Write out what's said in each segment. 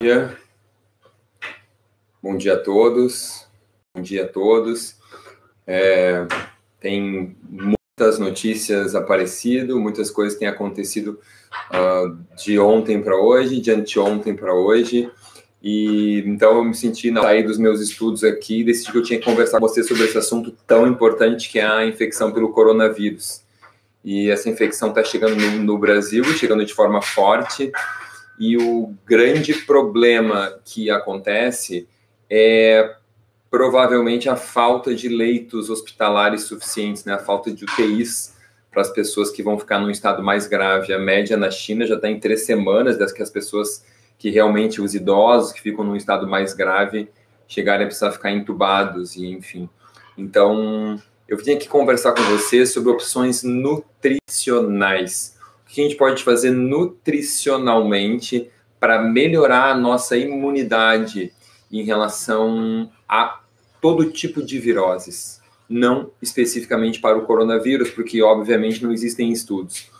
dia. Bom dia a todos. Bom dia a todos. É, tem muitas notícias aparecido, muitas coisas têm acontecido uh, de ontem para hoje, de anteontem para hoje. E então eu me senti na sair dos meus estudos aqui, decidi que eu tinha que conversar com você sobre esse assunto tão importante que é a infecção pelo coronavírus. E essa infecção está chegando no, no Brasil, chegando de forma forte. E o grande problema que acontece é provavelmente a falta de leitos hospitalares suficientes, né? a falta de UTIs para as pessoas que vão ficar num estado mais grave. A média na China já está em três semanas das que as pessoas que realmente, os idosos que ficam num estado mais grave, chegarem a precisar ficar entubados e enfim. Então, eu vim aqui conversar com você sobre opções nutricionais o que a gente pode fazer nutricionalmente para melhorar a nossa imunidade em relação a todo tipo de viroses, não especificamente para o coronavírus, porque obviamente não existem estudos,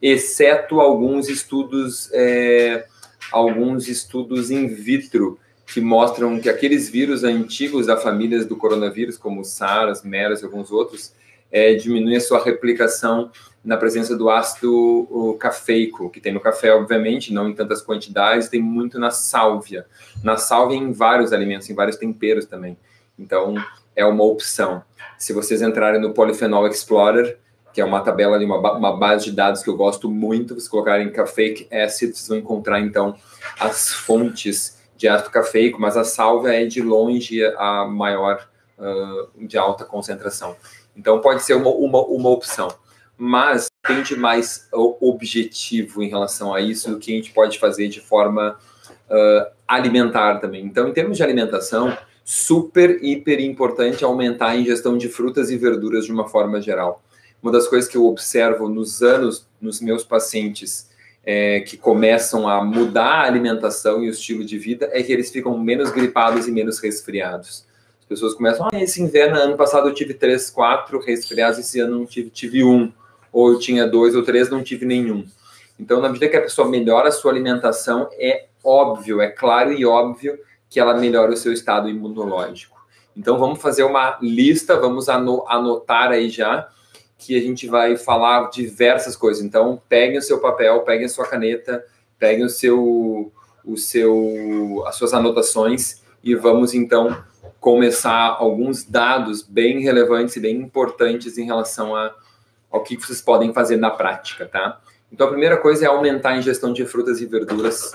exceto alguns estudos, é, alguns estudos in vitro que mostram que aqueles vírus antigos da família do coronavírus, como SARS, MERS e alguns outros, é, diminui a sua replicação na presença do ácido cafeico, que tem no café, obviamente, não em tantas quantidades, tem muito na sálvia. Na sálvia em vários alimentos, em vários temperos também. Então, é uma opção. Se vocês entrarem no Polyphenol Explorer, que é uma tabela de uma, uma base de dados que eu gosto muito, vocês colocarem cafeic acid, vocês vão encontrar, então, as fontes de ácido cafeico, mas a sálvia é de longe a maior uh, de alta concentração. Então, pode ser uma, uma, uma opção mas tem de mais objetivo em relação a isso do que a gente pode fazer de forma uh, alimentar também. Então, em termos de alimentação, super, hiper importante aumentar a ingestão de frutas e verduras de uma forma geral. Uma das coisas que eu observo nos anos, nos meus pacientes é, que começam a mudar a alimentação e o estilo de vida, é que eles ficam menos gripados e menos resfriados. As pessoas começam, ah, esse inverno, ano passado eu tive três, quatro resfriados, esse ano não tive, tive um ou eu tinha dois ou três, não tive nenhum. Então, na medida que a pessoa melhora a sua alimentação, é óbvio, é claro e óbvio que ela melhora o seu estado imunológico. Então, vamos fazer uma lista, vamos anotar aí já, que a gente vai falar diversas coisas. Então, peguem o seu papel, peguem a sua caneta, peguem o seu, o seu, as suas anotações e vamos então começar alguns dados bem relevantes e bem importantes em relação a ao que vocês podem fazer na prática, tá? Então, a primeira coisa é aumentar a ingestão de frutas e verduras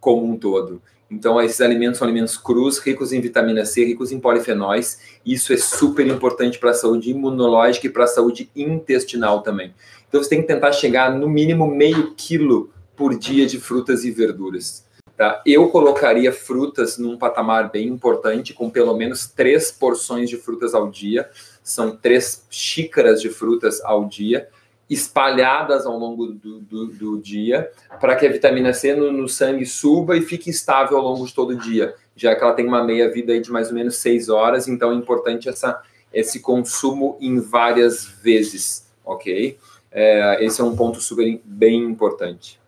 como um todo. Então, esses alimentos são alimentos crus, ricos em vitamina C, ricos em polifenóis. Isso é super importante para a saúde imunológica e para a saúde intestinal também. Então, você tem que tentar chegar no mínimo meio quilo por dia de frutas e verduras. Tá? Eu colocaria frutas num patamar bem importante, com pelo menos três porções de frutas ao dia são três xícaras de frutas ao dia, espalhadas ao longo do, do, do dia, para que a vitamina C no, no, sangue suba e fique estável ao longo de todo o dia, já que ela tem uma meia-vida de mais ou menos seis horas, então é importante essa, esse consumo em várias vezes, ok? É, esse é um ponto super bem importante,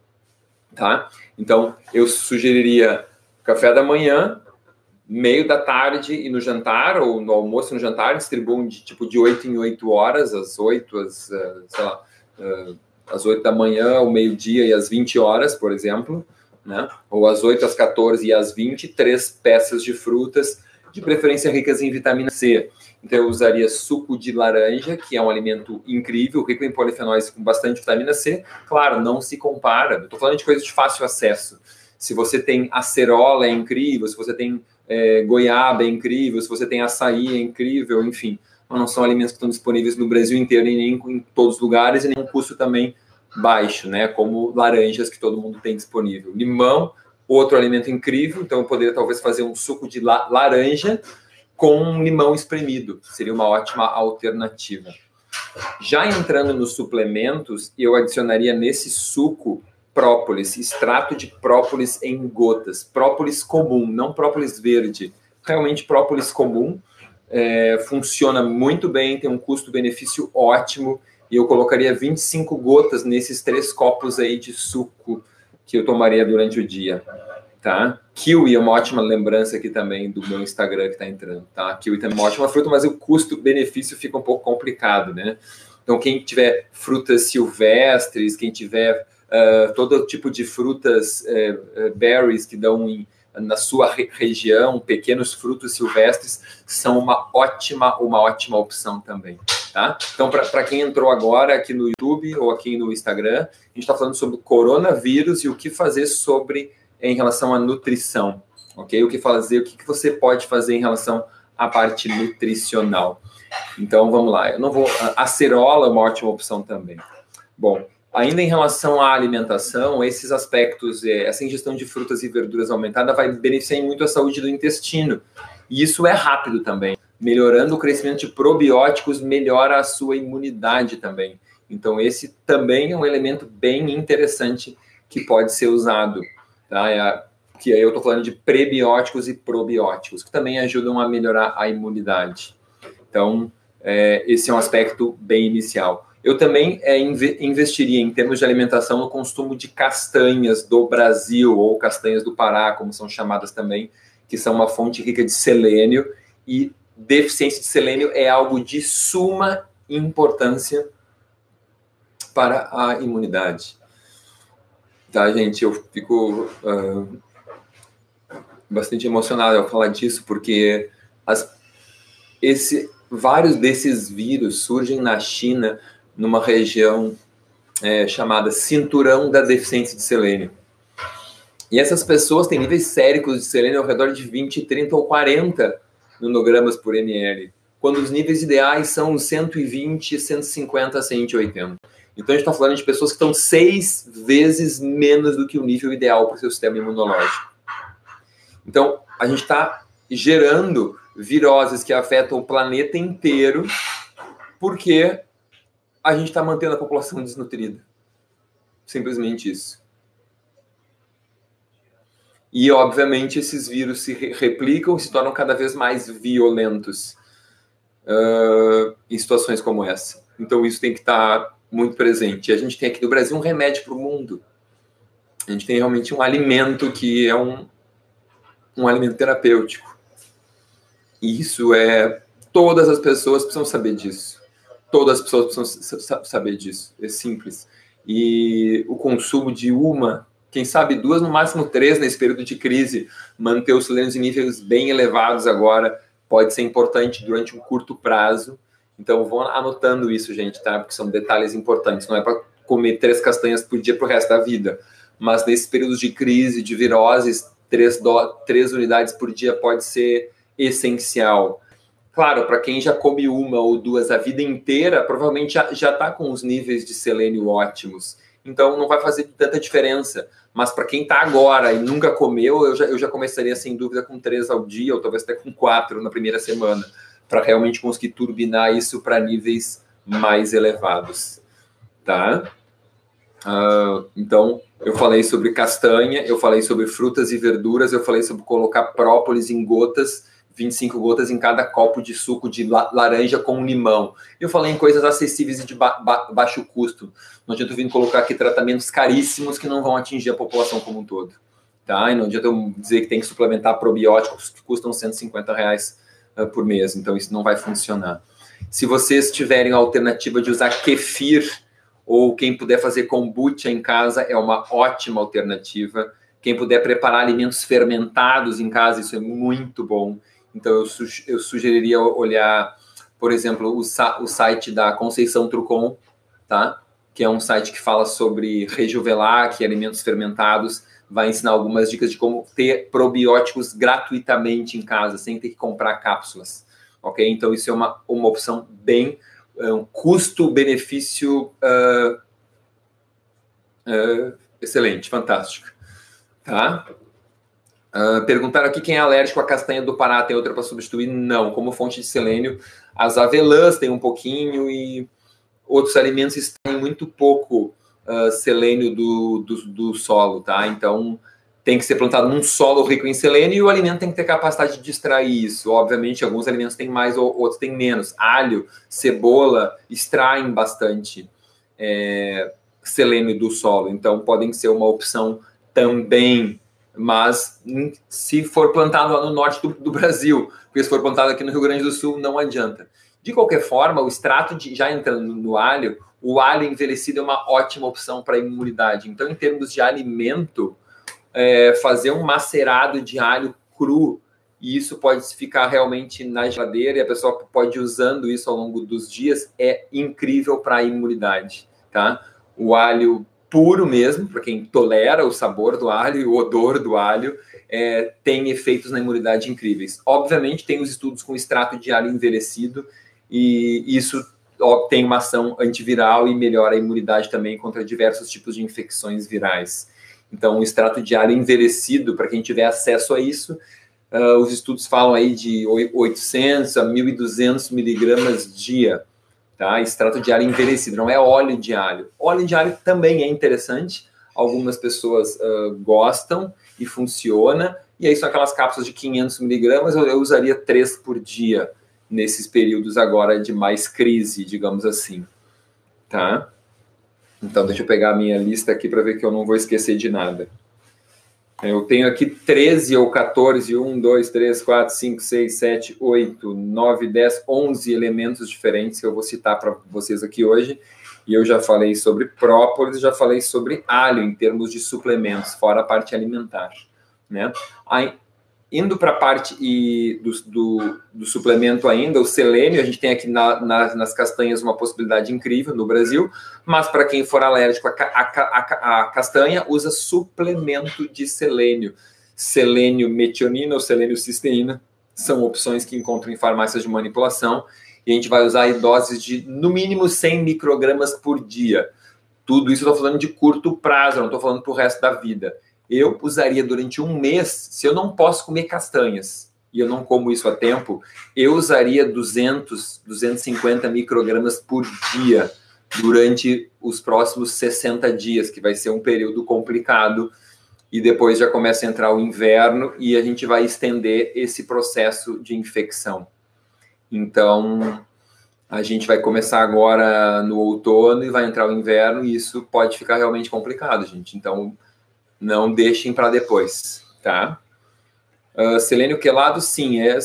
tá? Então, eu sugeriria café da manhã, meio da tarde e no jantar, ou no almoço e no jantar, distribuam de tipo de 8 em 8 horas, às 8, às, eh, sei lá, eh, às 8 da manhã, ao meio-dia e às 20 horas, por exemplo, né? Ou às 8, às 14 e às 20, três peças de frutas, de preferência ricas em vitamina C. Então eu usaria suco de laranja, que é um alimento incrível, rico em polifenóis com bastante vitamina C. Claro, não se compara. Estou falando de coisas de fácil acesso. Se você tem acerola, é incrível. Se você tem é, goiaba é incrível, se você tem açaí é incrível, enfim. Não são alimentos que estão disponíveis no Brasil inteiro e nem em todos os lugares e nem um custo também baixo, né? Como laranjas que todo mundo tem disponível. Limão, outro alimento incrível, então eu poderia talvez fazer um suco de laranja com limão espremido, seria uma ótima alternativa. Já entrando nos suplementos, eu adicionaria nesse suco própolis, extrato de própolis em gotas, própolis comum, não própolis verde, realmente própolis comum, é, funciona muito bem, tem um custo-benefício ótimo, e eu colocaria 25 gotas nesses três copos aí de suco que eu tomaria durante o dia, tá? Kiwi é uma ótima lembrança aqui também do meu Instagram que está entrando, tá? Kiwi também é uma ótima fruta, mas o custo-benefício fica um pouco complicado, né? Então, quem tiver frutas silvestres, quem tiver uh, todo tipo de frutas, uh, berries que dão em, na sua re região, pequenos frutos silvestres, são uma ótima, uma ótima opção também. Tá? Então, para quem entrou agora aqui no YouTube ou aqui no Instagram, a gente está falando sobre coronavírus e o que fazer sobre em relação à nutrição, ok? O que fazer, o que, você pode fazer em relação à parte nutricional. Então, vamos lá. Eu não vou. A acerola é uma ótima opção também. Bom, ainda em relação à alimentação, esses aspectos, é, essa ingestão de frutas e verduras aumentada vai beneficiar muito a saúde do intestino. E isso é rápido também. Melhorando o crescimento de probióticos, melhora a sua imunidade também. Então, esse também é um elemento bem interessante que pode ser usado. Tá? É que aí eu estou falando de prebióticos e probióticos, que também ajudam a melhorar a imunidade. Então, é, esse é um aspecto bem inicial. Eu também é, investiria em termos de alimentação no consumo de castanhas do Brasil, ou castanhas do Pará, como são chamadas também, que são uma fonte rica de selênio, e deficiência de selênio é algo de suma importância para a imunidade. Tá, gente? Eu fico uh, bastante emocionado ao falar disso, porque as, esse, vários desses vírus surgem na China, numa região é, chamada Cinturão da Deficiência de Selênio. E essas pessoas têm níveis séricos de selênio ao redor de 20, 30 ou 40 nanogramas por ml, quando os níveis ideais são 120, 150, 180. Então a gente está falando de pessoas que estão seis vezes menos do que o nível ideal para o seu sistema imunológico. Então a gente está gerando viroses que afetam o planeta inteiro porque a gente está mantendo a população desnutrida. Simplesmente isso. E, obviamente, esses vírus se replicam e se tornam cada vez mais violentos uh, em situações como essa. Então, isso tem que estar tá muito presente. E a gente tem aqui no Brasil um remédio para o mundo. A gente tem realmente um alimento que é um, um alimento terapêutico. E isso é. Todas as pessoas precisam saber disso. Todas as pessoas precisam saber disso. É simples. E o consumo de uma, quem sabe duas, no máximo três nesse período de crise, manter os selênios em níveis bem elevados agora pode ser importante durante um curto prazo então vão anotando isso, gente, tá? Porque são detalhes importantes. Não é para comer três castanhas por dia para o resto da vida. Mas nesses períodos de crise, de viroses, três, do... três unidades por dia pode ser essencial. Claro, para quem já come uma ou duas a vida inteira, provavelmente já está com os níveis de selênio ótimos. Então não vai fazer tanta diferença. Mas para quem está agora e nunca comeu, eu já, eu já começaria sem dúvida com três ao dia, ou talvez até com quatro na primeira semana para realmente conseguir turbinar isso para níveis mais elevados, tá? Uh, então, eu falei sobre castanha, eu falei sobre frutas e verduras, eu falei sobre colocar própolis em gotas, 25 gotas em cada copo de suco de laranja com limão. Eu falei em coisas acessíveis e de ba ba baixo custo. Não adianta eu vir colocar aqui tratamentos caríssimos que não vão atingir a população como um todo. Tá? E não adianta eu dizer que tem que suplementar probióticos que custam 150 reais uh, por mês, então isso não vai funcionar. Se vocês tiverem a alternativa de usar kefir, ou quem puder fazer kombucha em casa, é uma ótima alternativa. Quem puder preparar alimentos fermentados em casa, isso é muito bom. Então, eu, su eu sugeriria olhar, por exemplo, o, o, site da Conceição Trucon, tá? que é um site que fala sobre Rejuvelac, alimentos fermentados vai ensinar algumas dicas de como ter probióticos gratuitamente em casa, sem ter que comprar cápsulas. Ok? Então, isso é uma, uma opção bem é um custo-benefício uh, uh, excelente, fantástico. Tá? Uh, perguntaram aqui quem é alérgico à castanha do Pará tem outra para substituir? Não, como fonte de selênio, as avelãs têm um pouquinho e outros alimentos têm muito pouco uh, selênio do, do, do, solo, tá? Então tem que ser plantado num solo rico em selênio e o alimento tem que ter capacidade de extrair isso. Obviamente, alguns alimentos têm mais ou outros têm menos. Alho, cebola extraem bastante é, selênio do solo, então podem ser uma opção também mas se for plantado lá no norte do, do, Brasil, porque se for plantado aqui no Rio Grande do Sul, não adianta. De qualquer forma, o extrato de, já entrando no alho, o alho envelhecido é uma ótima opção para imunidade. Então, em termos de alimento, é, fazer um macerado de alho cru, e isso pode ficar realmente na geladeira e a pessoa pode ir usando isso ao longo dos dias, é incrível para a imunidade, tá? O alho puro mesmo, para quem tolera o sabor do alho e o odor do alho, é, tem efeitos na imunidade incríveis. Obviamente, tem os estudos com extrato de alho envelhecido, e isso tem uma ação antiviral e melhora a imunidade também contra diversos tipos de infecções virais. Então, o extrato de alho envelhecido, para quem tiver acesso a isso, uh, os estudos falam aí de 800 a 1.200 miligramas dia tá? Extrato de alho envelhecido, não é óleo de alho. Óleo de alho também é interessante, algumas pessoas uh, gostam e funciona, e aí são aquelas cápsulas de 500 miligramas, eu, eu usaria três por dia nesses períodos agora de mais crise, digamos assim, tá? Então, deixa eu pegar a minha lista aqui para ver que eu não vou esquecer de nada. Eu tenho aqui 13 ou 14, 1, 2, 3, 4, 5, 6, 7, 8, 9, 10, 11 elementos diferentes que eu vou citar para vocês aqui hoje. E eu já falei sobre própolis, já falei sobre alho em termos de suplementos, fora a parte alimentar. Né? Indo para a parte e do, do, do, suplemento ainda, o selênio, a gente tem aqui na, na, nas castanhas uma possibilidade incrível no Brasil, mas para quem for alérgico à castanha, usa suplemento de selênio. Selênio metionina ou selênio cisteína são opções que encontram em farmácias de manipulação e a gente vai usar doses de no mínimo 100 microgramas por dia. Tudo isso eu estou falando de curto prazo, não estou falando para o resto da vida eu usaria durante um mês, se eu não posso comer castanhas e eu não como isso a tempo, eu usaria 200, 250 microgramas por dia durante os próximos 60 dias, que vai ser um período complicado, e depois já começa a entrar o inverno e a gente vai estender esse processo de infecção. Então, a gente vai começar agora no outono e vai entrar o inverno, e isso pode ficar realmente complicado, gente. Então, não deixem para depois, tá? Uh, selênio quelado, sim, é,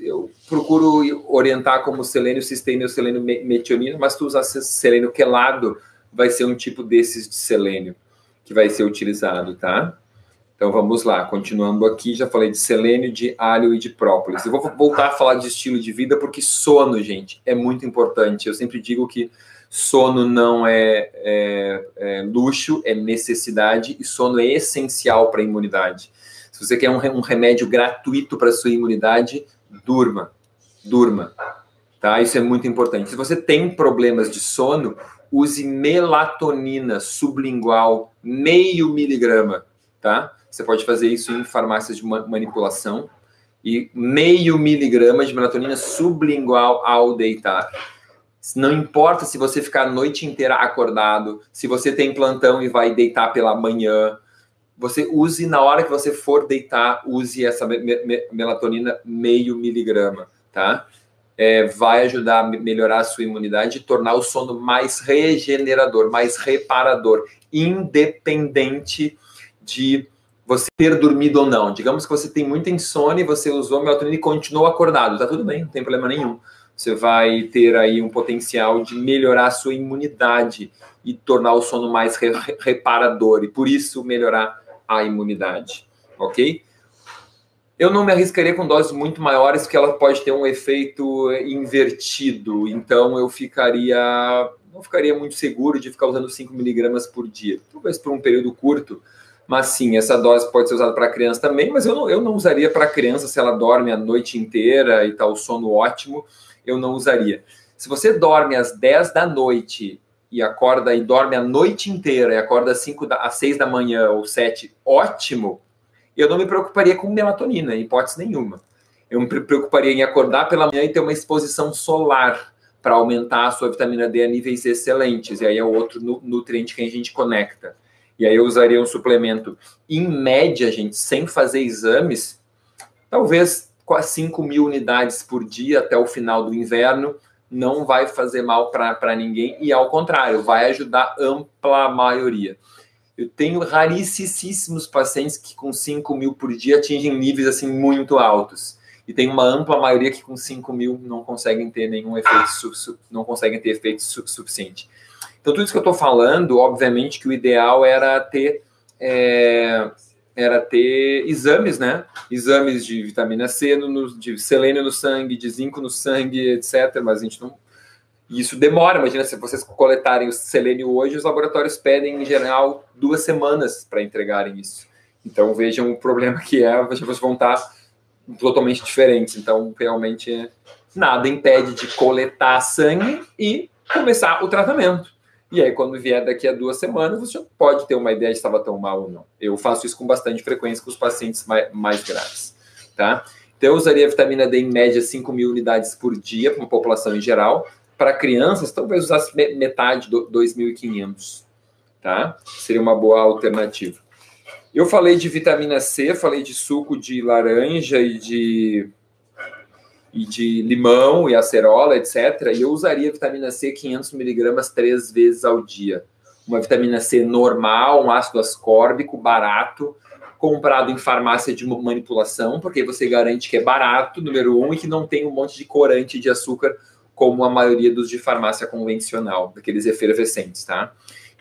eu procuro orientar como selênio cisteína ou selênio metionina, mas tu usar selênio quelado, vai ser um tipo desses de selênio que vai ser utilizado, tá? Então vamos lá, continuando aqui, já falei de selênio, de alho e de própolis. Eu vou voltar a falar de estilo de vida porque sono, gente, é muito importante. Eu sempre digo que sono não é, é, é luxo, é necessidade e sono é essencial para a imunidade. Se você quer um, um remédio gratuito para sua imunidade, durma, durma, tá? Isso é muito importante. Se você tem problemas de sono, use melatonina sublingual meio miligrama, tá? Você pode fazer isso em farmácias de manipulação e meio miligrama de melatonina sublingual ao deitar. Não importa se você ficar a noite inteira acordado, se você tem plantão e vai deitar pela manhã, você use na hora que você for deitar, use essa me me melatonina meio miligrama, tá? É, vai ajudar a melhorar a sua imunidade e tornar o sono mais regenerador, mais reparador, independente de você ter dormido ou não. Digamos que você tem muita insônia e você usou melatonina e continuou acordado, tá tudo bem, não tem problema nenhum você vai ter aí um potencial de melhorar a sua imunidade e tornar o sono mais re reparador e por isso melhorar a imunidade, ok? Eu não me arriscaria com doses muito maiores, porque ela pode ter um efeito invertido. Então eu ficaria, não ficaria muito seguro de ficar usando 5 miligramas por dia. Talvez por um período curto, mas sim, essa dose pode ser usada para criança também, mas eu não, eu não usaria para criança se ela dorme a noite inteira e tal, tá sono ótimo eu não usaria. Se você dorme às 10 da noite e acorda e dorme a noite inteira e acorda às 5 da, às 6 da manhã ou 7, ótimo. Eu não me preocuparia com melatonina, em hipótese nenhuma. Eu me preocuparia em acordar pela manhã e ter uma exposição solar para aumentar a sua vitamina D a níveis excelentes. E aí é outro nutriente que a gente conecta. E aí eu usaria um suplemento, em média, gente, sem fazer exames, talvez quase 5 mil unidades por dia até o final do inverno, não vai fazer mal para ninguém e, ao contrário, vai ajudar ampla maioria. Eu tenho raríssimos pacientes que com 5 mil por dia atingem níveis assim muito altos. E tem uma ampla maioria que com 5 mil não conseguem ter nenhum efeito, não conseguem ter efeito su suficiente. Então, tudo isso que eu estou falando, obviamente que o ideal era ter, é, era ter exames, né? Exames de vitamina C, no, de selênio no sangue, de zinco no sangue, etc. Mas a gente não. Isso demora. Imagina se vocês coletarem o selênio hoje, os laboratórios pedem, em geral, duas semanas para entregarem isso. Então, vejam o problema que é, vocês vão estar totalmente diferentes. Então, realmente, nada impede de coletar sangue e começar o tratamento. E aí, quando vier daqui a duas semanas, você pode ter uma ideia de se estava tão mal ou não. Eu faço isso com bastante frequência com os pacientes mais, mais graves, tá? Então, eu usaria vitamina D em média 5 mil unidades por dia para uma população em geral. Para crianças, talvez usasse metade, 2.500, tá? Seria uma boa alternativa. Eu falei de vitamina C, falei de suco de laranja e de e de limão e acerola, etc. E eu usaria vitamina C 500 miligramas três vezes ao dia. Uma vitamina C normal, um ácido ascórbico barato, comprado em farmácia de manipulação, porque você garante que é barato, número um, e que não tem um monte de corante de açúcar, como a maioria dos de farmácia convencional, daqueles efervescentes, tá?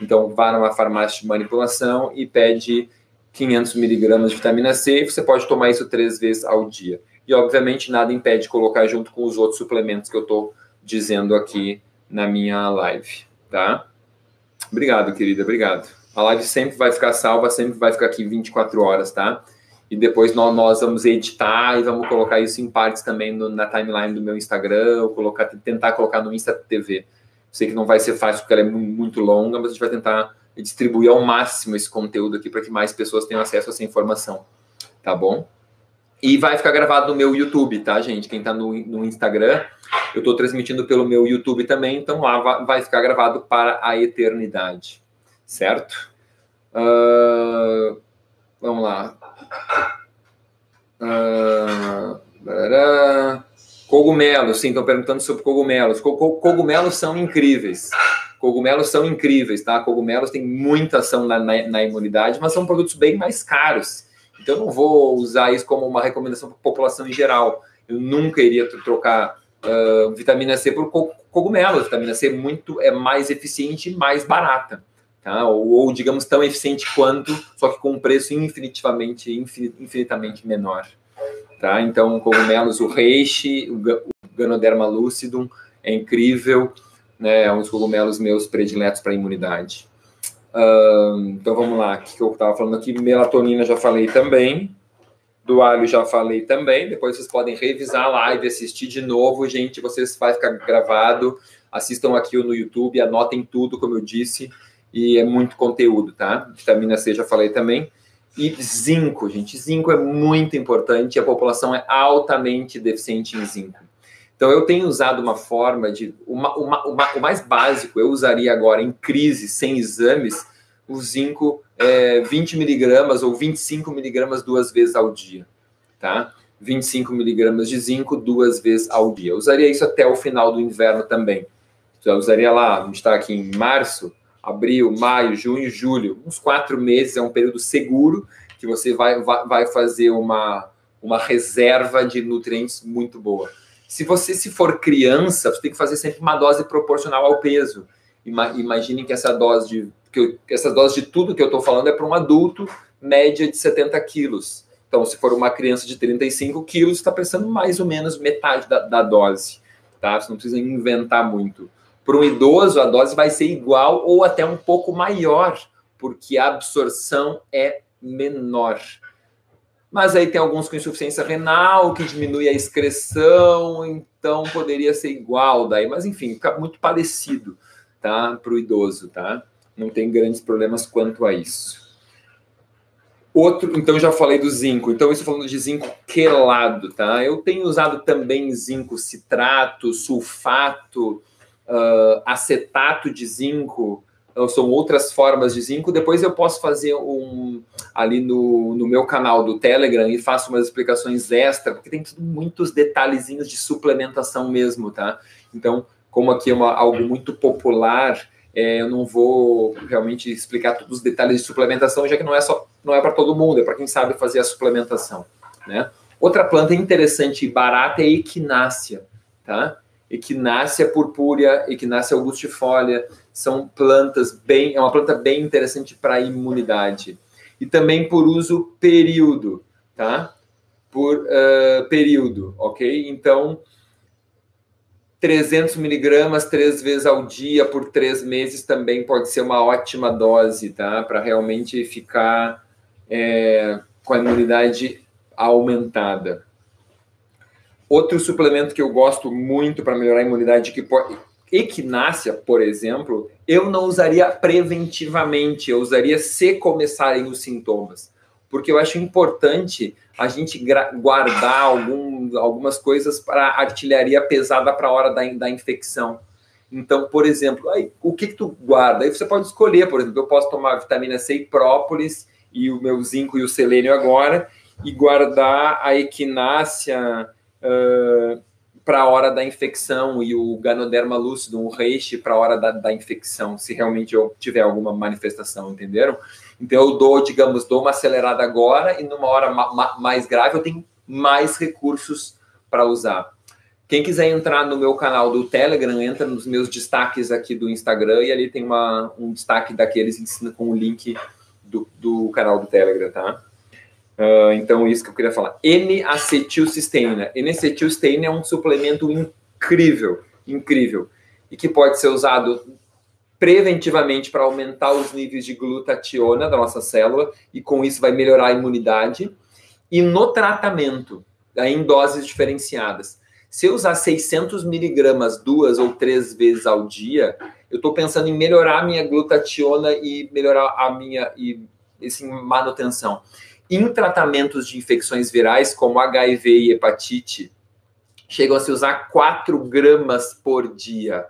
Então, vá numa farmácia de manipulação e pede 500 miligramas de vitamina C, e você pode tomar isso três vezes ao dia. E, obviamente, nada impede colocar junto com os outros suplementos que eu estou dizendo aqui na minha live, tá? Obrigado, querida, obrigado. A live sempre vai ficar salva, sempre vai ficar aqui 24 horas, tá? E depois nós, nós vamos editar e vamos colocar isso em partes também no, na timeline do meu Instagram, ou colocar, tentar colocar no Insta TV. Sei que não vai ser fácil porque ela é muito longa, mas a gente vai tentar distribuir ao máximo esse conteúdo aqui para que mais pessoas tenham acesso a essa informação, tá bom? E vai ficar gravado no meu YouTube, tá, gente? Quem tá no, no Instagram, eu tô transmitindo pelo meu YouTube também, então lá vai, ficar gravado para a eternidade, certo? Uh, vamos lá. Uh, cogumelos, sim, estão perguntando sobre cogumelos. Cogumelos são incríveis. Cogumelos são incríveis, tá? Cogumelos têm muita ação na, na, na imunidade, mas são produtos bem mais caros. Então, eu não vou usar isso como uma recomendação para a população em geral. Eu nunca iria trocar uh, vitamina C por cogumelo. A vitamina C é muito é mais eficiente e mais barata. Tá? Ou, ou, digamos, tão eficiente quanto, só que com um preço infinitivamente, infinitamente menor. Tá? Então, cogumelos, o reishi, o Ganoderma lucidum, é incrível. Né? É um dos cogumelos meus prediletos para imunidade. Então vamos lá, que eu estava falando aqui? Melatonina já falei também. Do alho já falei também. Depois vocês podem revisar a live, assistir de novo, gente. Vocês vai ficar gravado. Assistam aqui no YouTube, anotem tudo, como eu disse. E é muito conteúdo, tá? Vitamina C já falei também. E zinco, gente. Zinco é muito importante. A população é altamente deficiente em zinco. Então, eu tenho usado uma forma de. Uma, uma, uma, o mais básico, eu usaria agora em crise, sem exames, o zinco é, 20 miligramas ou 25 miligramas duas vezes ao dia. Tá? 25 miligramas de zinco duas vezes ao dia. Eu usaria isso até o final do inverno também. Então, eu usaria lá, a gente está aqui em março, abril, maio, junho, julho, uns quatro meses, é um período seguro que você vai, vai, vai fazer uma, uma reserva de nutrientes muito boa. Se você se for criança, você tem que fazer sempre uma dose proporcional ao peso. Imagine que essa dose de que eu, essa dose de tudo que eu estou falando é para um adulto média de 70 quilos. Então, se for uma criança de 35 quilos, está pensando mais ou menos metade da, da dose. Tá? Você não precisa inventar muito. Para um idoso, a dose vai ser igual ou até um pouco maior, porque a absorção é menor. Mas aí tem alguns com insuficiência renal, que diminui a excreção, então poderia ser igual daí. Mas enfim, fica muito parecido, tá? Para o idoso, tá? Não tem grandes problemas quanto a isso. Outro, então já falei do zinco. Então, isso falando de zinco quelado, tá? Eu tenho usado também zinco citrato, sulfato, uh, acetato de zinco, são outras formas de zinco. Depois eu posso fazer um ali no, no meu canal do Telegram e faço umas explicações extra, porque tem muitos detalhezinhos de suplementação mesmo, tá? Então, como aqui é uma, algo muito popular, É, eu não vou realmente explicar todos os detalhes de suplementação, já que não é só não é para todo mundo, é para quem sabe fazer a suplementação, né? Outra planta interessante e barata é a equinácea, tá? Equinácea purpúrea, equinácea augustifolia, são plantas bem, é uma planta bem interessante para imunidade. E também por uso período, tá? Por uh, período, ok? Então, 300 miligramas três vezes ao dia por três meses também pode ser uma ótima dose, tá? Para realmente ficar é, com a imunidade aumentada. Outro suplemento que eu gosto muito para melhorar a imunidade, que pode, equinácea, por exemplo, eu não usaria preventivamente, eu usaria se começarem os sintomas, porque eu acho importante a gente guardar algum, algumas coisas para artilharia pesada para a hora da, da infecção. Então, por exemplo, aí, o que, que tu guarda? Aí você pode escolher, por exemplo, eu posso tomar vitamina C e própolis e o meu zinco e o selênio agora e guardar a equinácea uh, para a hora da infecção e o ganoderma lúcido, um reishi para a hora da, da infecção, se realmente eu tiver alguma manifestação, entenderam? Então eu dou, digamos, dou uma acelerada agora e numa hora ma ma mais grave eu tenho mais recursos para usar. Quem quiser entrar no meu canal do Telegram, entra nos meus destaques aqui do Instagram e ali tem uma, um destaque daqueles ensina com o link do, do canal do Telegram, tá? Uh, então, isso que eu queria falar. N-acetilcisteína. N-acetilcisteína é um suplemento incrível, incrível, e que pode ser usado preventivamente para aumentar os níveis de glutationa da nossa célula e com isso vai melhorar a imunidade. E no tratamento, em doses diferenciadas. Se eu usar 600 miligramas duas ou três vezes ao dia, eu estou pensando em melhorar a minha glutationa e melhorar a minha e, assim, manutenção. Em tratamentos de infecções virais, como HIV e hepatite, chegam a se usar 4 gramas por dia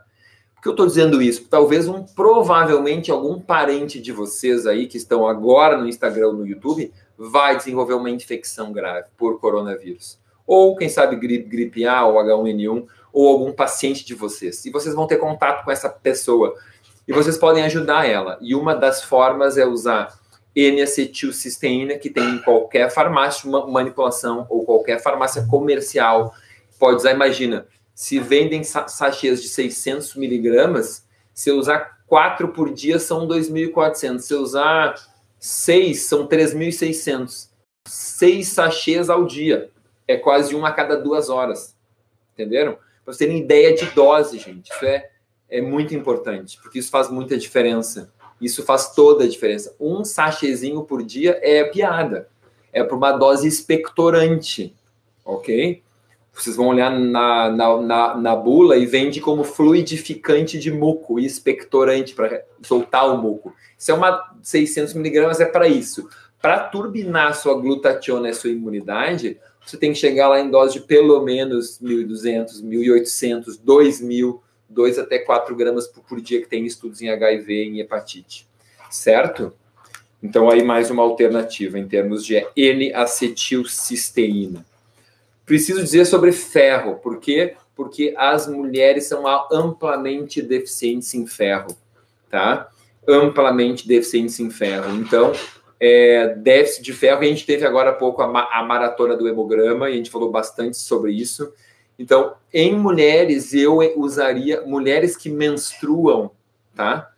que eu estou dizendo isso? Talvez um, provavelmente, algum parente de vocês aí que estão agora no Instagram, no YouTube, vai desenvolver uma infecção grave por coronavírus. Ou, quem sabe, gripe, gripe A ou H1N1, ou algum paciente de vocês. E vocês vão ter contato com essa pessoa. E vocês podem ajudar ela. E uma das formas é usar N-acetilcisteína, que tem em qualquer farmácia, manipulação, ou qualquer farmácia comercial. Pode usar, imagina, se vendem sachês de 600 miligramas, se eu usar quatro por dia são 2.400. Se eu usar seis, são 3.600. Seis sachês ao dia. É quase um a cada duas horas. Entenderam? Para vocês terem ideia de dose, gente. Isso é, é muito importante, porque isso faz muita diferença. Isso faz toda a diferença. Um sachêzinho por dia é piada. É para uma dose expectorante, ok? Vocês vão olhar na, na, na, na bula e vende como fluidificante de muco e expectorante para soltar o muco. Isso é uma 600 miligramas, é para isso. Para turbinar sua glutationa e sua imunidade, você tem que chegar lá em dose de pelo menos 1.200, 1.800, 2.000, 2 até 4 gramas por, dia, que tem estudos em HIV e em hepatite. Certo? Então, aí mais uma alternativa em termos de N-acetilcisteína. Preciso dizer sobre ferro, por quê? Porque as mulheres são amplamente deficientes em ferro, tá? Amplamente deficientes em ferro. Então, é, déficit de ferro, a gente teve agora há pouco a, a maratona do hemograma, e a gente falou bastante sobre isso. Então, em mulheres, eu usaria, mulheres que menstruam, tá?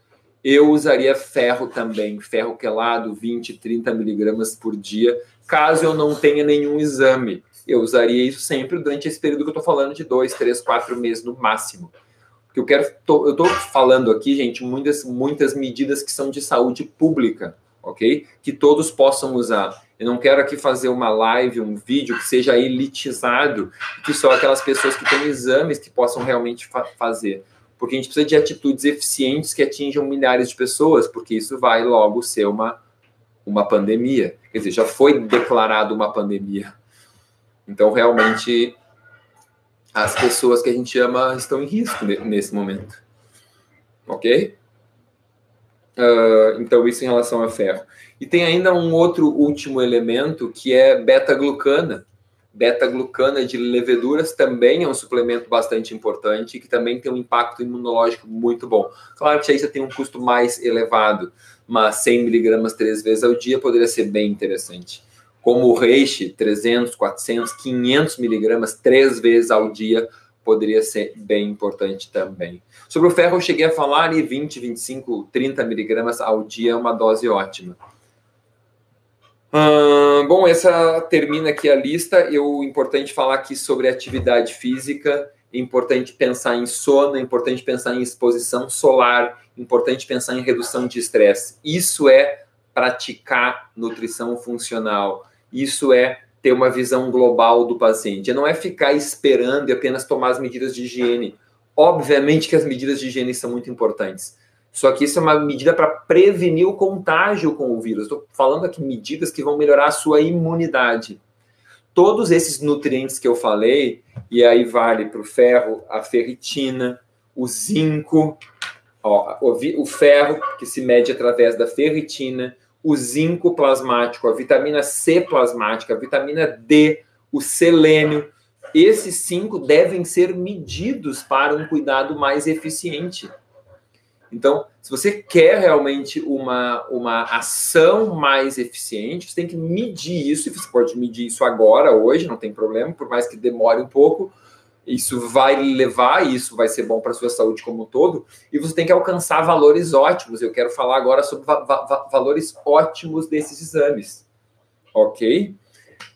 Eu usaria ferro também, ferro quelado, 20, 30 miligramas por dia, caso eu não tenha nenhum exame eu usaria isso sempre durante esse período que eu estou falando de dois, três, quatro meses no máximo. Porque eu quero, tô, eu estou falando aqui, gente, muitas, muitas medidas que são de saúde pública, ok? Que todos possam usar. Eu não quero aqui fazer uma live, um vídeo que seja elitizado, que só aquelas pessoas que têm exames que possam realmente fa fazer. Porque a gente precisa de atitudes eficientes que atinjam milhares de pessoas, porque isso vai logo ser uma, uma pandemia. Quer dizer, já foi declarado uma pandemia. Então, realmente, as pessoas que a gente ama estão em risco nesse momento. Ok? Uh, então, isso em relação a ferro. E tem ainda um outro último elemento que é beta-glucana. Beta-glucana de leveduras também é um suplemento bastante importante, que também tem um impacto imunológico muito bom. Claro que aí você tem um custo mais elevado, mas 100 miligramas três vezes ao dia poderia ser bem interessante. Como o reishi, 300, 400, 500 miligramas três vezes ao dia poderia ser bem importante também. Sobre o ferro, eu cheguei a falar e 20, 25, 30 miligramas ao dia é uma dose ótima. Hum, bom, essa termina aqui a lista. Eu importante falar aqui sobre atividade física. É importante pensar em sono, é importante pensar em exposição solar, é importante pensar em redução de estresse. Isso é praticar nutrição funcional. Isso é ter uma visão global do paciente. Não é ficar esperando e apenas tomar as medidas de higiene. Obviamente que as medidas de higiene são muito importantes só que isso é uma medida para prevenir o contágio com o vírus. Estou falando aqui medidas que vão melhorar a sua imunidade. Todos esses nutrientes que eu falei, e aí vale para o ferro, a ferritina, o zinco, ó, o, o ferro que se mede através da ferritina, o zinco plasmático, a vitamina C plasmática, a vitamina D, o selênio. Esses cinco devem ser medidos para um cuidado mais eficiente. Então, se você quer realmente uma, uma ação mais eficiente, você tem que medir isso, e você pode medir isso agora, hoje, não tem problema, por mais que demore um pouco, isso vai levar, isso vai ser bom para a sua saúde como um todo, e você tem que alcançar valores ótimos. Eu quero falar agora sobre va va valores ótimos desses exames, ok?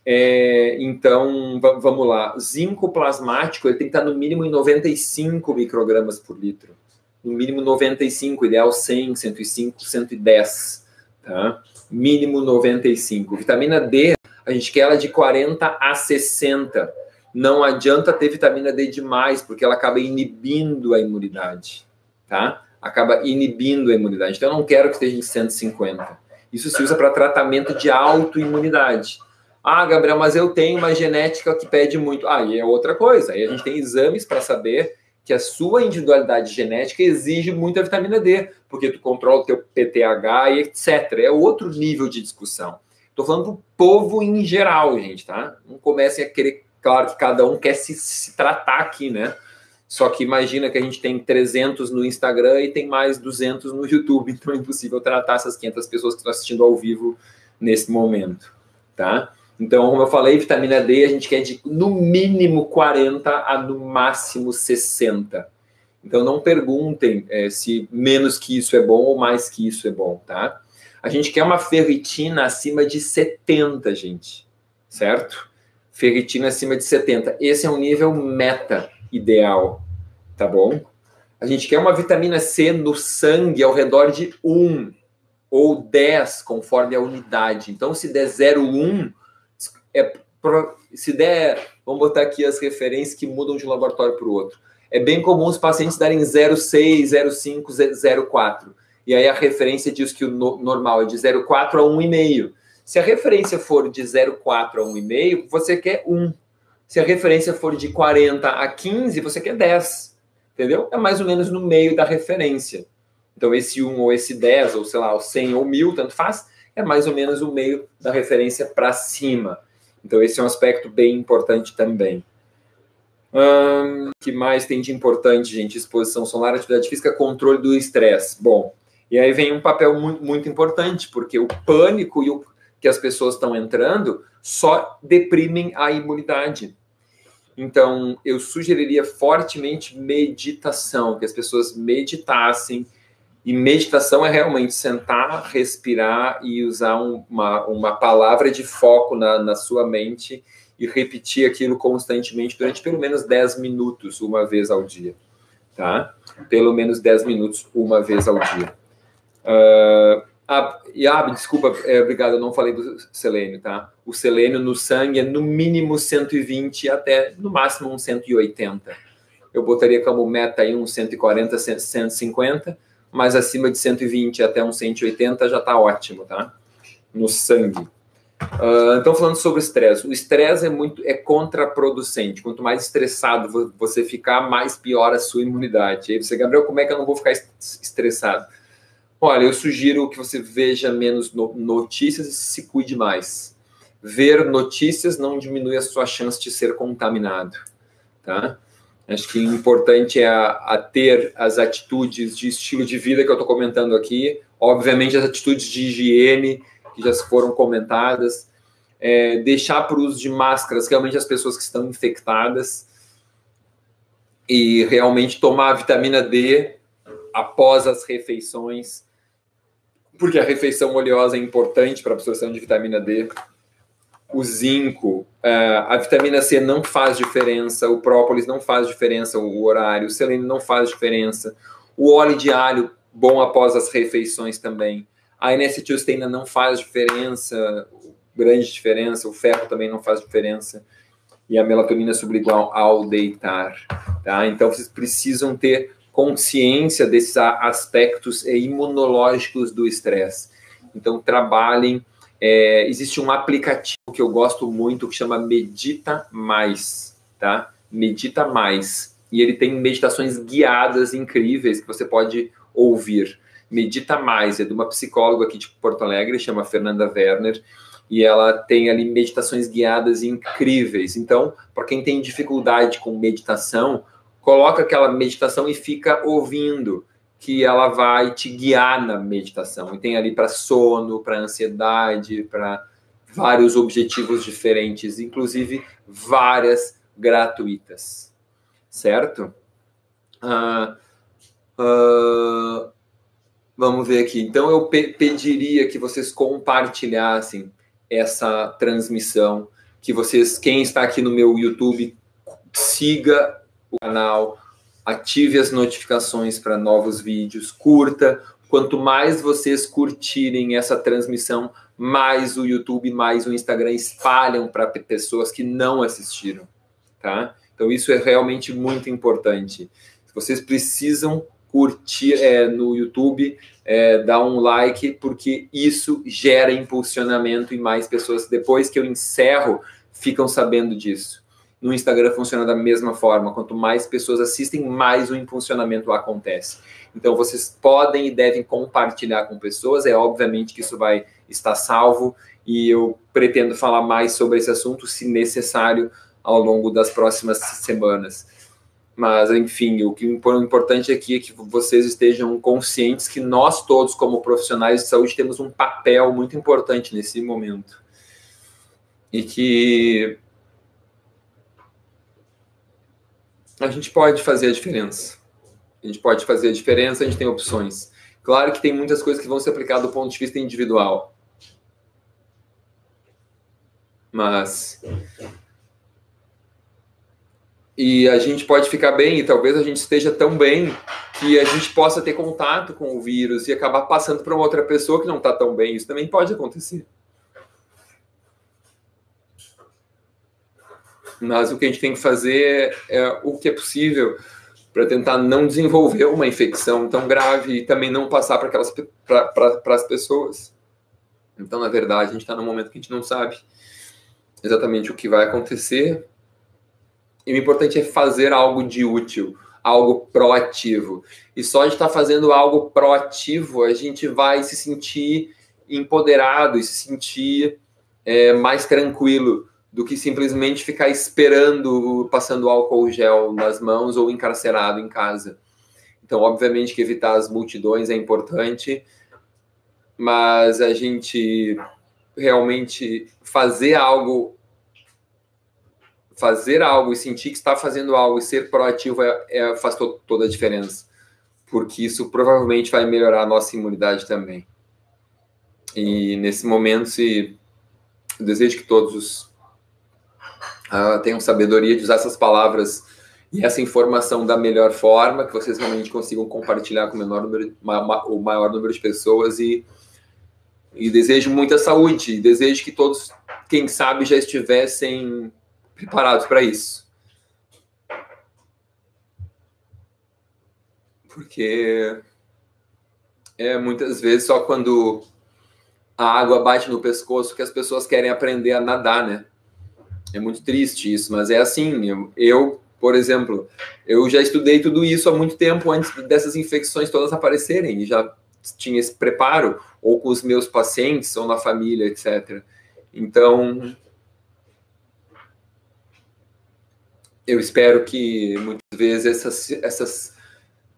É, então, vamos lá. Zinco plasmático, ele tem que estar no mínimo em 95 microgramas por litro no mínimo 95, ideal 100, 105, 110, tá? Mínimo 95. Vitamina D, a gente quer ela de 40 a 60. Não adianta ter vitamina D demais, porque ela acaba inibindo a imunidade, tá? Acaba inibindo a imunidade. Então, eu não quero que esteja em 150. Isso se usa para tratamento de autoimunidade. Ah, Gabriel, mas eu tenho uma genética que pede muito. Ah, e é outra coisa. Aí a gente tem exames para saber que a sua individualidade genética exige muita vitamina D, porque tu controla o teu PTH e etc. É outro nível de discussão. Estou falando do povo em geral, gente, tá? Não comecem a querer, claro que cada um quer se, se tratar aqui, né? Só que imagina que a gente tem 300 no Instagram e tem mais 200 no YouTube, então é impossível tratar essas 500 pessoas que estão assistindo ao vivo nesse momento, tá? Então, como eu falei, vitamina D a gente quer de no mínimo 40 a no máximo 60. Então, não perguntem é, se menos que isso é bom ou mais que isso é bom, tá? A gente quer uma ferritina acima de 70, gente, certo? Ferritina acima de 70. Esse é um nível meta ideal, tá bom? A gente quer uma vitamina C no sangue ao redor de 1 ou 10, conforme a unidade. Então, se der 0,1, é se der, vamos botar aqui as referências que mudam de um laboratório para o outro. É bem comum os pacientes darem 0,6, 0,5, 0,4. E aí a referência diz que o normal é de 0,4 a 1,5. Se a referência for de 0,4 a 1,5, você quer 1. Se a referência for de 40 a 15, você quer 10. Entendeu? É mais ou menos no meio da referência. Então, esse 1 ou esse 10, ou sei lá, o 100 ou 1000, tanto faz, é mais ou menos o meio da referência para cima. Então, esse é um aspecto bem importante também. O um, que mais tem de importante, gente? Exposição solar, atividade física, controle do estresse. Bom, e aí vem um papel muito, muito importante, porque o pânico e o que as pessoas estão entrando só deprimem a imunidade. Então, eu sugeriria fortemente meditação, que as pessoas meditassem, e meditação é realmente sentar, respirar e usar um, uma, uma palavra de foco na, na sua mente e repetir aquilo constantemente durante pelo menos 10 minutos, uma vez ao dia. Tá? Pelo menos 10 minutos, uma vez ao dia. Uh, ah, e ah, desculpa, é, obrigado, eu não falei do selênio, tá? O selênio no sangue é no mínimo 120 até no máximo uns 180. Eu botaria como meta aí uns 140, 150 mas acima de 120 até uns 180 já está ótimo, tá? No sangue. Uh, então, falando sobre o estresse, o estresse é muito é contraproducente. Quanto mais estressado você ficar, mais piora a sua imunidade. Aí você, Gabriel, como é que eu não vou ficar estressado? Olha, eu sugiro que você veja menos notícias e se cuide mais. ver notícias não diminui a sua chance de ser contaminado, tá? Acho que o importante é a, a ter as atitudes de estilo de vida que eu estou comentando aqui, obviamente as atitudes de higiene que já foram comentadas, é, deixar para o uso de máscaras realmente as pessoas que estão infectadas. E realmente tomar a vitamina D após as refeições, porque a refeição oleosa é importante para a absorção de vitamina D. O zinco, é, a vitamina C não faz diferença, o própolis não faz diferença, o horário, o selênio não faz diferença, o óleo de alho, bom após as refeições também. A N-acetilcisteína não faz diferença, grande diferença, o ferro também não faz diferença, e a melatonina sublingual ao deitar, tá? Então, vocês precisam ter consciência desses aspectos imunológicos do estresse. Então, trabalhem. É, existe um aplicativo que eu gosto muito que chama Medita Mais, tá? Medita Mais. E ele tem meditações guiadas incríveis que você pode ouvir. Medita Mais é de uma psicóloga aqui de Porto Alegre, chama Fernanda Werner, e ela tem ali meditações guiadas incríveis. Então, para quem tem dificuldade com meditação, coloca aquela meditação e fica ouvindo, que ela vai te guiar na meditação. E tem ali para sono, para ansiedade, para vários objetivos diferentes, inclusive várias gratuitas, certo? Uh, uh, vamos ver aqui. Então eu pe pediria que vocês compartilhassem essa transmissão, que vocês, quem está aqui no meu YouTube, siga o canal, ative as notificações para novos vídeos, curta. Quanto mais vocês curtirem essa transmissão, mais o YouTube, mais o Instagram espalham para pessoas que não assistiram, tá? Então isso é realmente muito importante. Vocês precisam curtir é, no YouTube, é, dar um like, porque isso gera impulsionamento e mais pessoas, depois que eu encerro, ficam sabendo disso. No Instagram funciona da mesma forma. Quanto mais pessoas assistem, mais o impulsionamento acontece. Então vocês podem e devem compartilhar com pessoas. É obviamente que isso vai estar salvo e eu pretendo falar mais sobre esse assunto, se necessário, ao longo das próximas semanas. Mas, enfim, o que o importante aqui é que vocês estejam conscientes que nós todos, como profissionais de saúde, temos um papel muito importante nesse momento. E que a gente pode fazer a diferença. A gente pode fazer a diferença, a gente tem opções. Claro que tem muitas coisas que vão ser aplicadas do ponto de vista individual. Mas. E a gente pode ficar bem, e talvez a gente esteja tão bem que a gente possa ter contato com o vírus e acabar passando para outra pessoa que não está tão bem. Isso também pode acontecer. Mas o que a gente tem que fazer é o que é possível para tentar não desenvolver uma infecção tão grave e também não passar para aquelas para as pessoas. Então, na verdade, a gente está num momento que a gente não sabe exatamente o que vai acontecer. E o importante é fazer algo de útil, algo proativo. E só de estar tá fazendo algo proativo, a gente vai se sentir empoderado e se sentir é, mais tranquilo do que simplesmente ficar esperando, passando álcool gel nas mãos ou encarcerado em casa. Então, obviamente que evitar as multidões é importante, mas a gente realmente fazer algo fazer algo e sentir que está fazendo algo e ser proativo é, é, faz to toda a diferença, porque isso provavelmente vai melhorar a nossa imunidade também. E nesse momento, se eu desejo que todos os uh, tenham sabedoria de usar essas palavras e essa informação da melhor forma, que vocês realmente consigam compartilhar com o, menor número, o maior número de pessoas e, e desejo muita saúde, desejo que todos, quem sabe, já estivessem preparados para isso. Porque é muitas vezes só quando a água bate no pescoço que as pessoas querem aprender a nadar, né? É muito triste isso, mas é assim. Eu, eu, por exemplo, eu já estudei tudo isso há muito tempo antes dessas infecções todas aparecerem, e já tinha esse preparo, ou com os meus pacientes, ou na família, etc. Então, eu espero que muitas vezes essas, essas,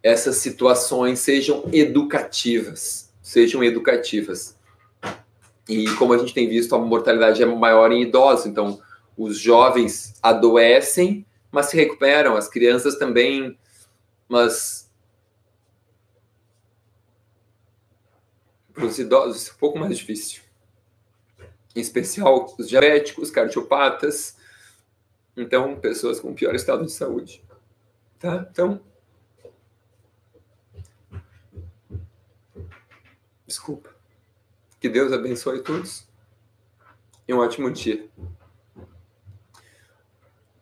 essas situações sejam educativas, sejam educativas. E como a gente tem visto, a mortalidade é maior em idosos, então os jovens adoecem, mas se recuperam, as crianças também, mas para os idosos é um pouco mais difícil. Em especial os diabéticos, cardiopatas, então pessoas com pior estado de saúde. Tá? Então, desculpa. Que Deus abençoe todos e um ótimo dia.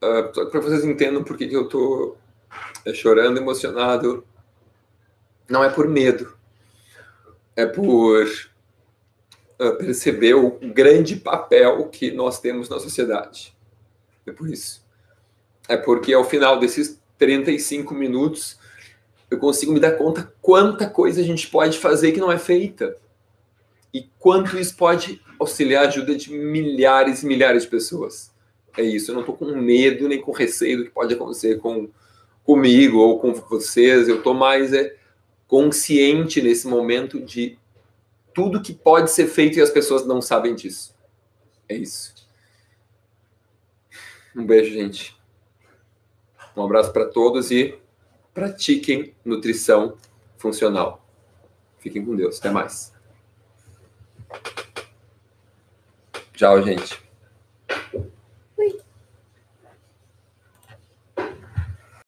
Uh, para vocês entendam por que, eu estou é, chorando, emocionado, não é por medo, é por uh, perceber o grande papel que nós temos na sociedade. É por isso. É porque ao final desses 35 minutos eu consigo me dar conta quanta coisa a gente pode fazer que não é feita e quanto isso pode auxiliar a ajuda de milhares e milhares de pessoas. É isso, eu não estou com medo nem com receio do que pode acontecer com comigo ou com vocês, eu estou mais é, consciente nesse momento de tudo que pode ser feito e as pessoas não sabem disso. É isso. Um beijo, gente. Um abraço para todos e pratiquem nutrição funcional. Fiquem com Deus. Até mais. Tchau, gente.